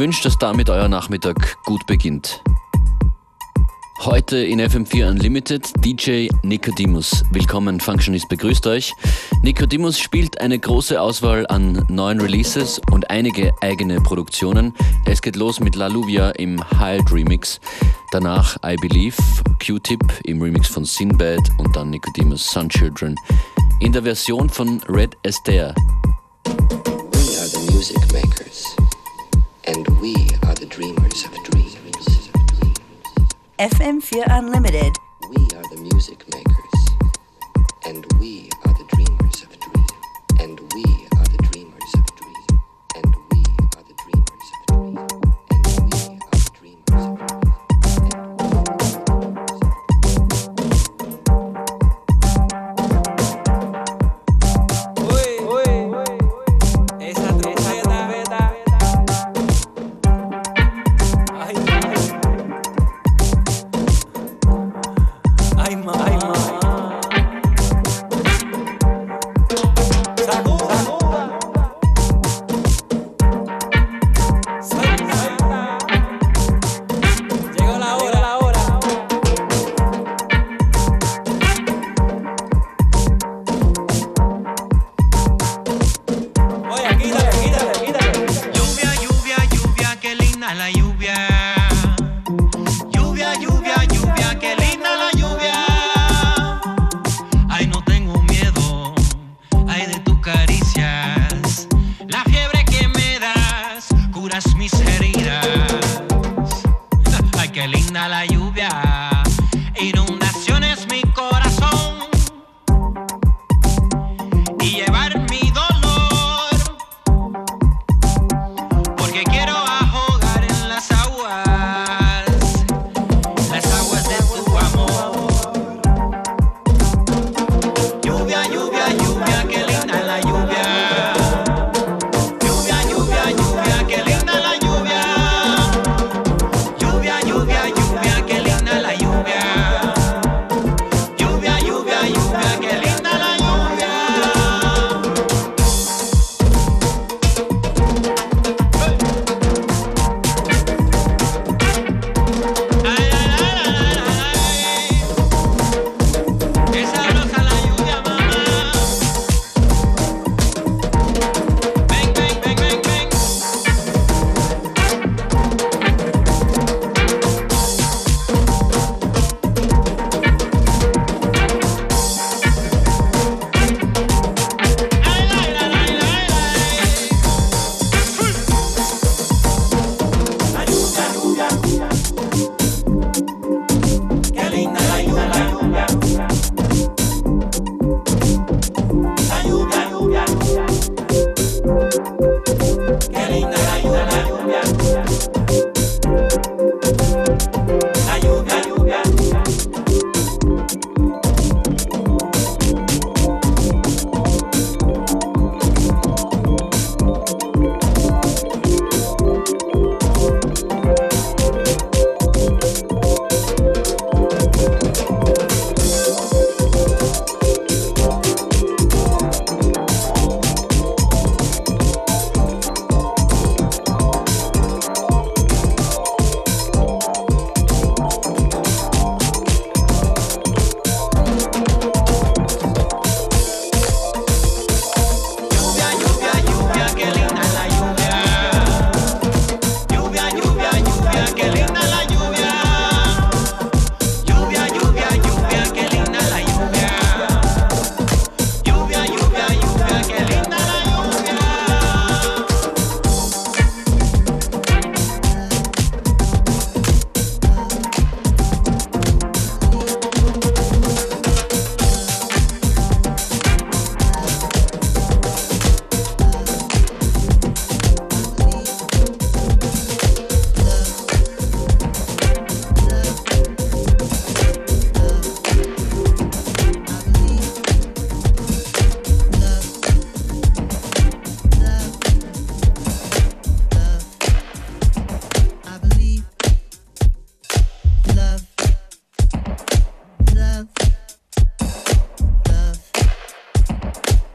wünsche, dass damit euer Nachmittag gut beginnt. Heute in FM4 Unlimited DJ Nicodemus. Willkommen, Functionist begrüßt euch. Nicodemus spielt eine große Auswahl an neuen Releases und einige eigene Produktionen. Es geht los mit La Luvia im Hild Remix, danach I Believe, Q-Tip im Remix von Sinbad und dann Nicodemus Sun Children in der Version von Red Esther. We are the music makers and we are the dreamers of dreams. FM4 Unlimited. We are the music makers, and we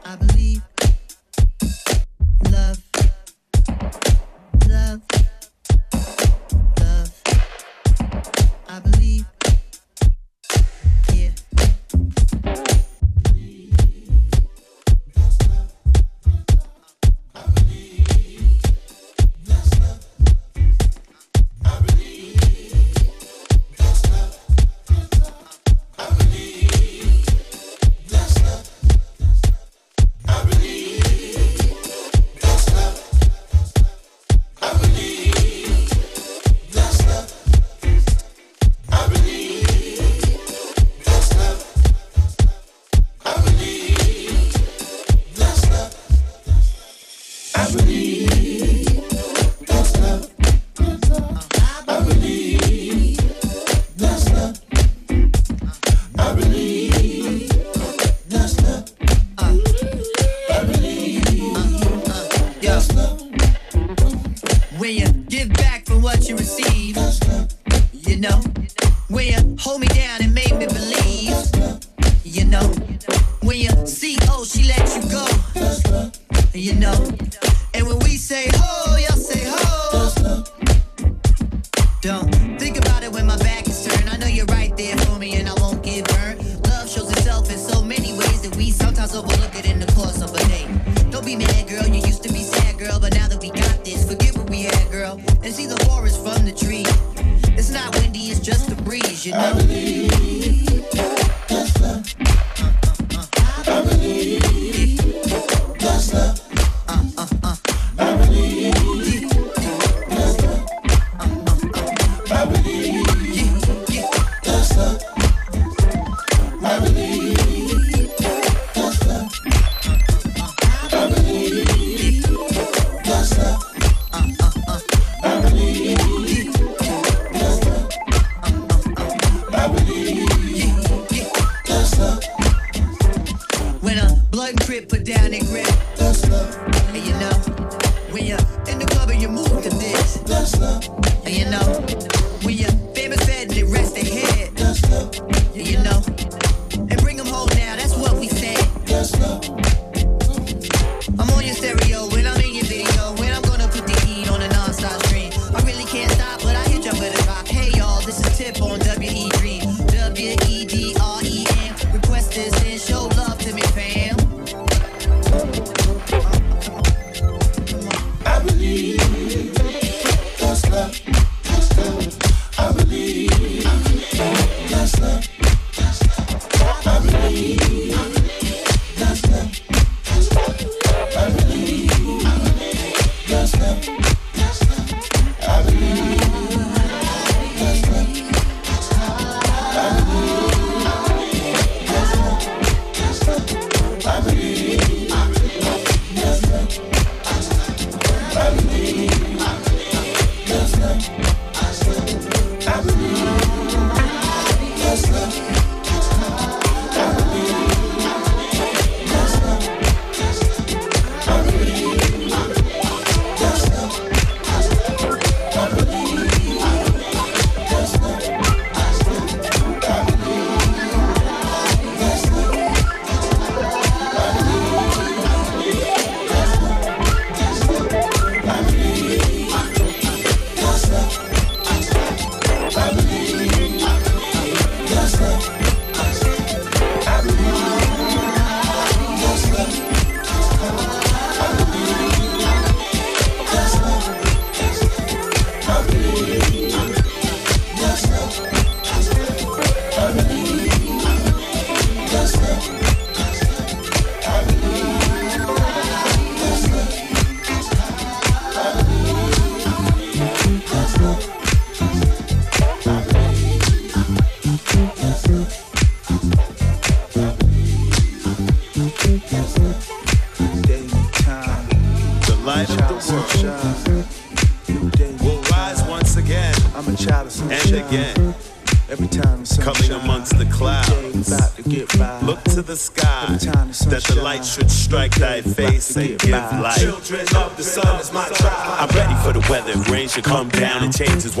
I believe.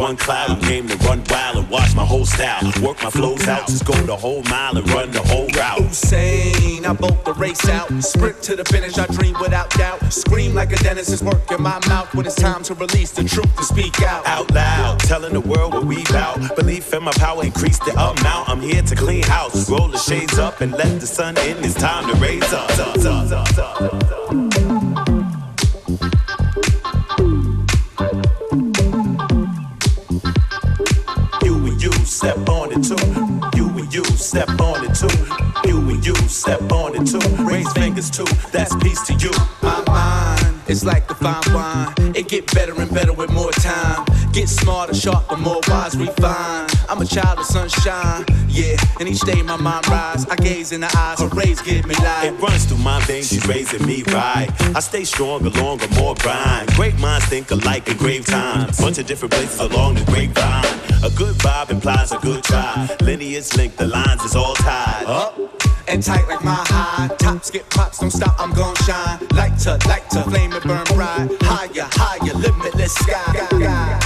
One cloud. I came to run wild and watch my whole style. Work my flows out, just go the whole mile and run the whole route. Usain, I bolt the race out. Sprint to the finish, I dream without doubt. Scream like a dentist is working my mouth when it's time to release the truth to speak out. out loud, telling the world what we bout. Belief in my power, increase the amount. I'm here to clean house, roll the shades up and let the sun in. It's time to raise up, up, up, up. Step on it too. You and you step on it too. You and you step on it too. Raise fingers too. That's peace to you. My mind is like the fine wine. It get better and better with more time. Get smarter, sharper, more wise, refine. I'm a child of sunshine, yeah. And each day my mind rise. I gaze in the eyes, her rays give me life. It runs through my veins, she's raising me right. I stay stronger, longer, more grind. Great minds think alike in grave times. Bunch of different places along the grapevine. A good vibe implies a good try. Lineage linked, the lines is all tied. up and tight like my high. Tops get pops, don't stop, I'm gon' shine. Light to light to flame and burn bright. Higher, higher, limitless sky.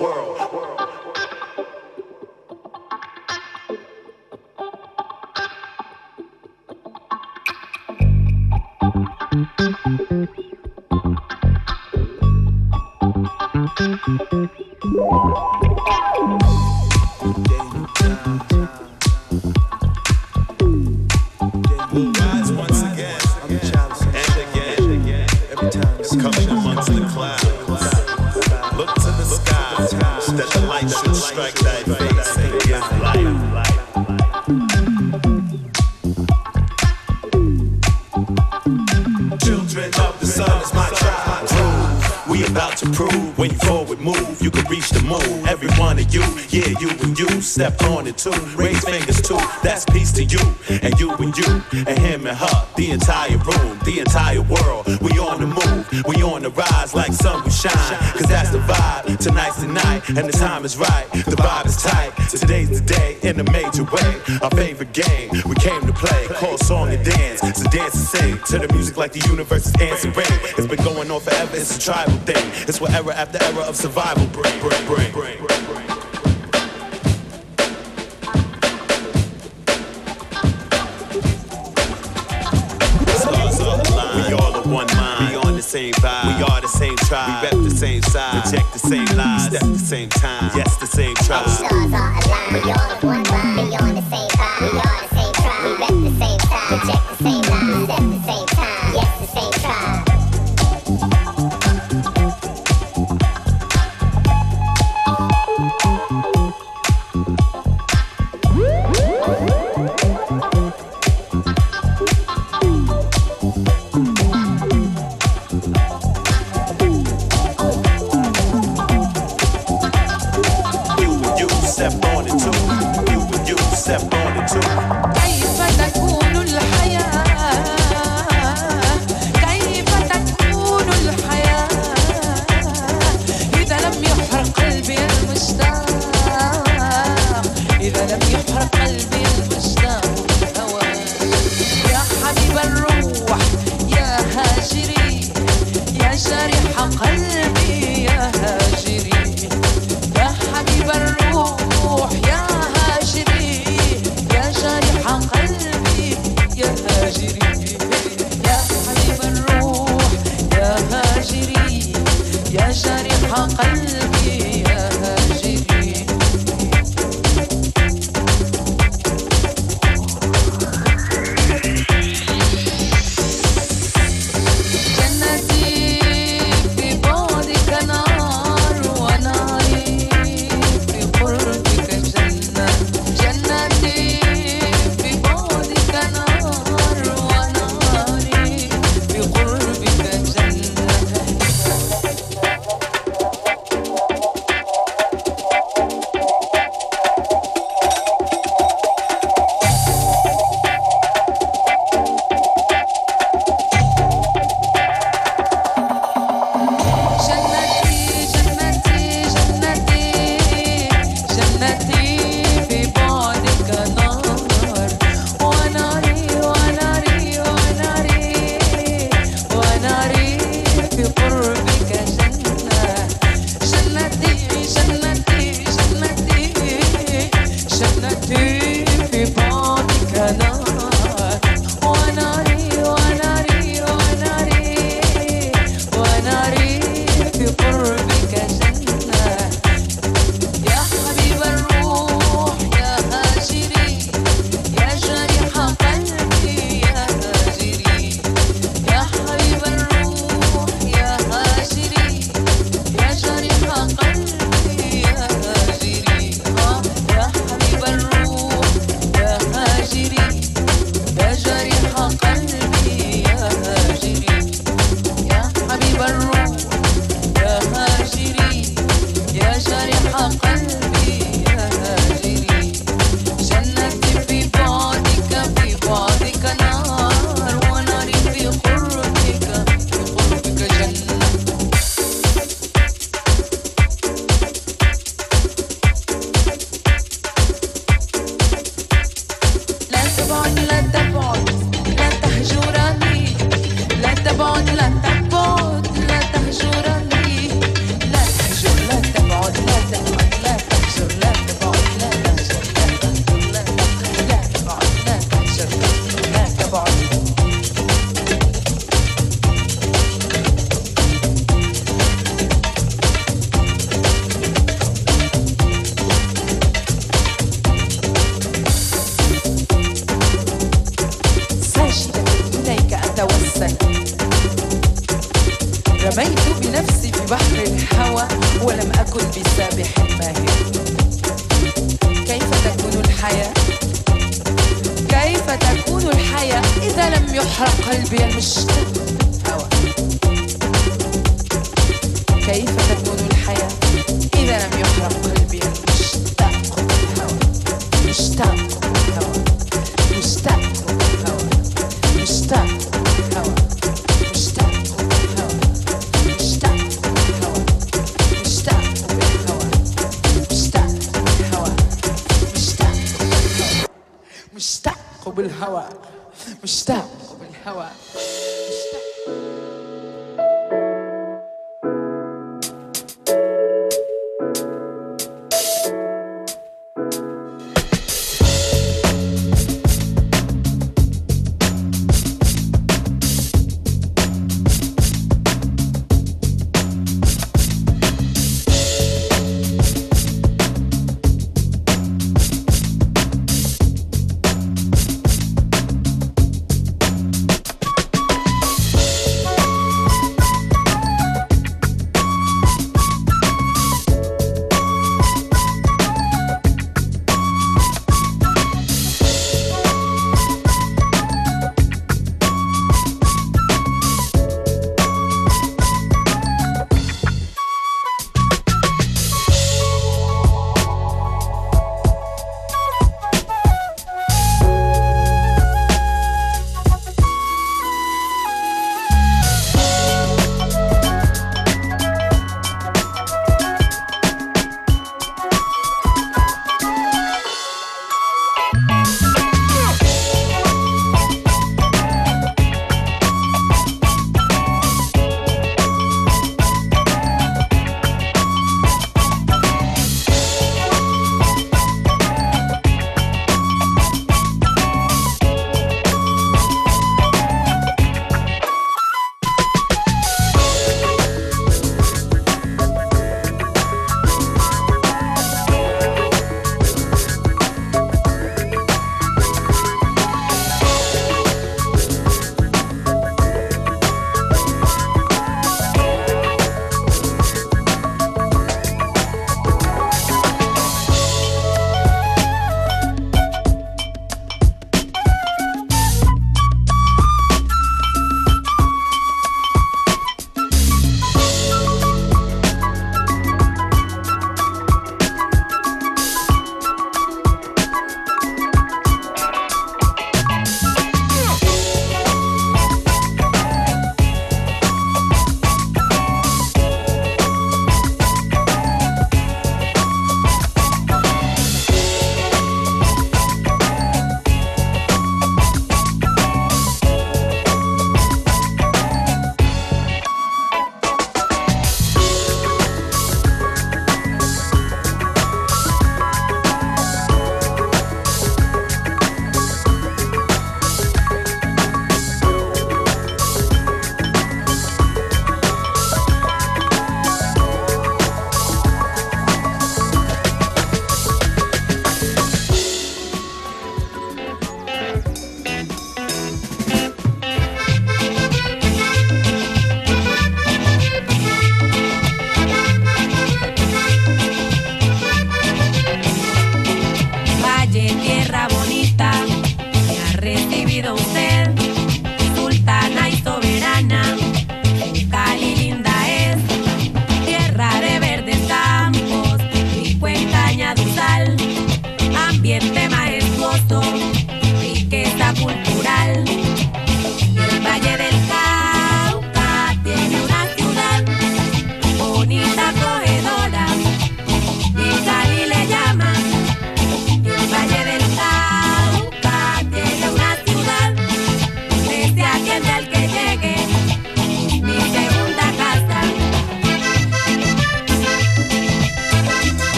you forward move, you can reach the move, you yeah, you and you, step on it too. Raise fingers too, that's peace to you. And you and you, and him and her, the entire room, the entire world. We on the move, we on the rise like sun we shine. Cause that's the vibe, tonight's the night, and the time is right. The vibe is tight, today's the day in a major way. Our favorite game, we came to play, called song and dance. So dance and sing to the music like the universe is answering. It's been going on forever, it's a tribal thing. It's what era after era of survival bring, bring, bring, bring, bring, bring. The same vibe. We are the same tribe. We rep the same side. Reject the same lies. Step the same time. Yes, the same tribe. Our stars are aligned. We all of one mind. We on the same vibe. We are the same tribe. We rep the same side. Reject the same lies. Step the same time. بحر الهوى ولم أكن بسابح ماهر كيف تكون الحياة؟ كيف تكون الحياة إذا لم يحرق قلبي المشتاق هوى كيف تكون الحياة إذا لم يحرق قلبي بالهوى مشتاق بالهوى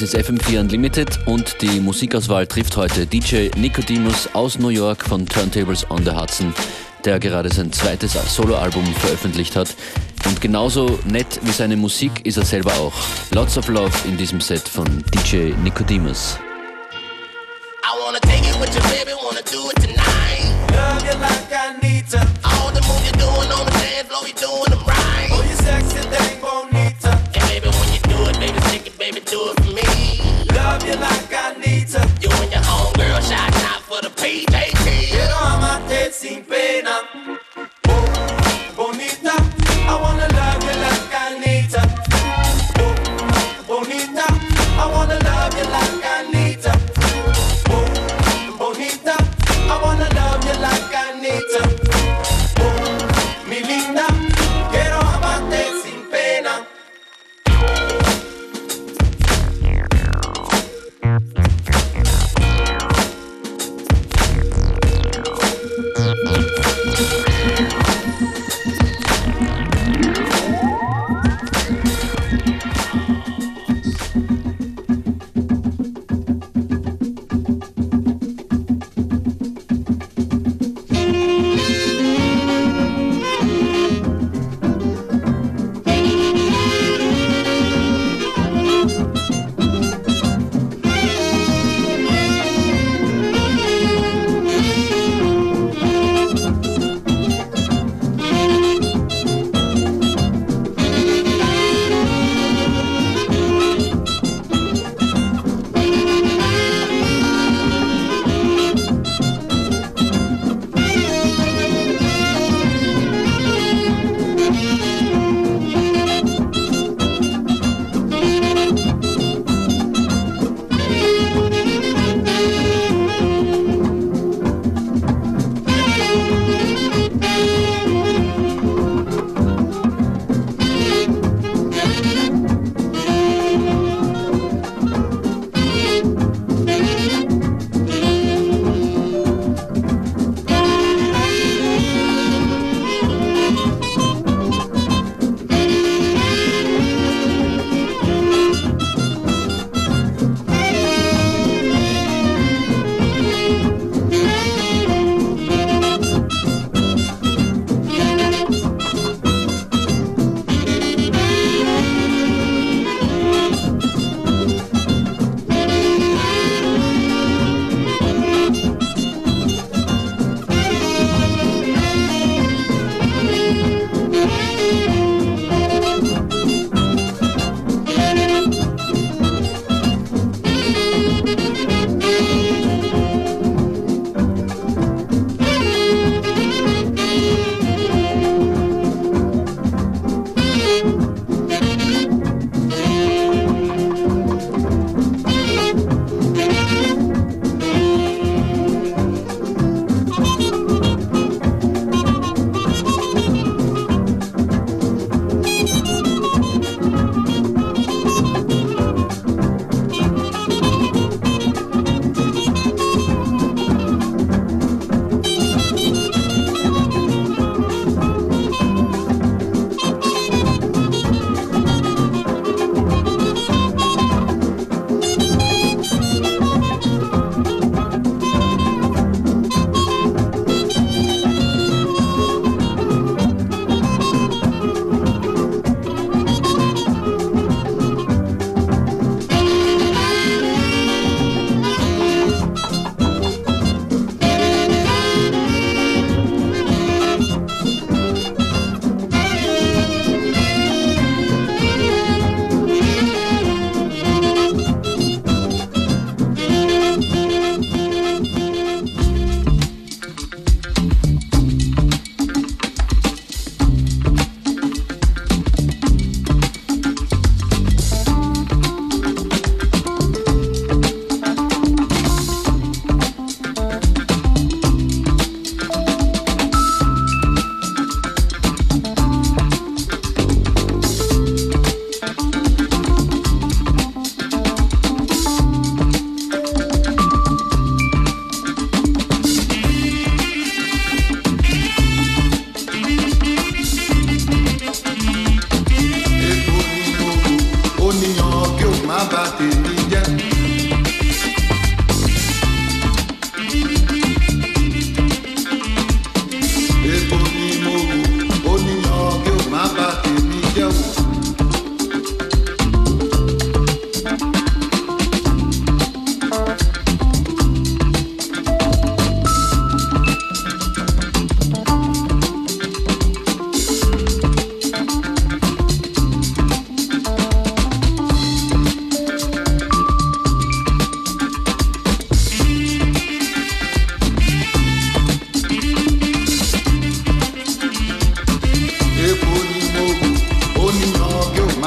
Das ist FM4 Unlimited und die Musikauswahl trifft heute DJ Nicodemus aus New York von Turntables on the Hudson, der gerade sein zweites Soloalbum veröffentlicht hat. Und genauso nett wie seine Musik ist er selber auch. Lots of Love in diesem Set von DJ Nicodemus.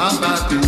How about to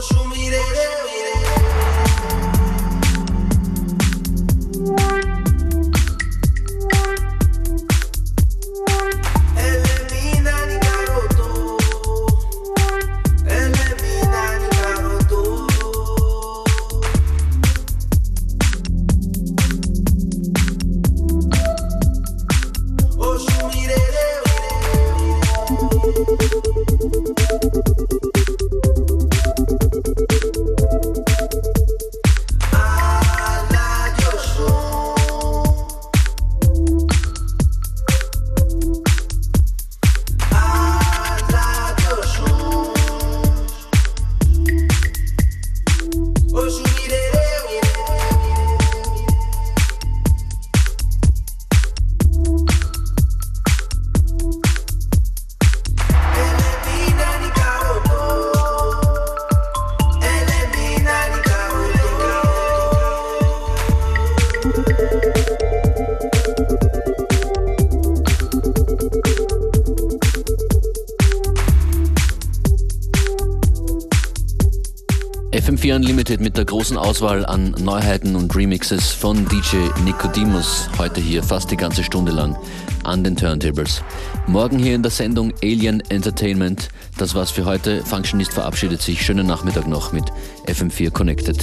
yo miré großen Auswahl an Neuheiten und Remixes von DJ Nicodemus. Heute hier fast die ganze Stunde lang an den Turntables. Morgen hier in der Sendung Alien Entertainment. Das war's für heute. Functionist verabschiedet sich. Schönen Nachmittag noch mit FM4 Connected.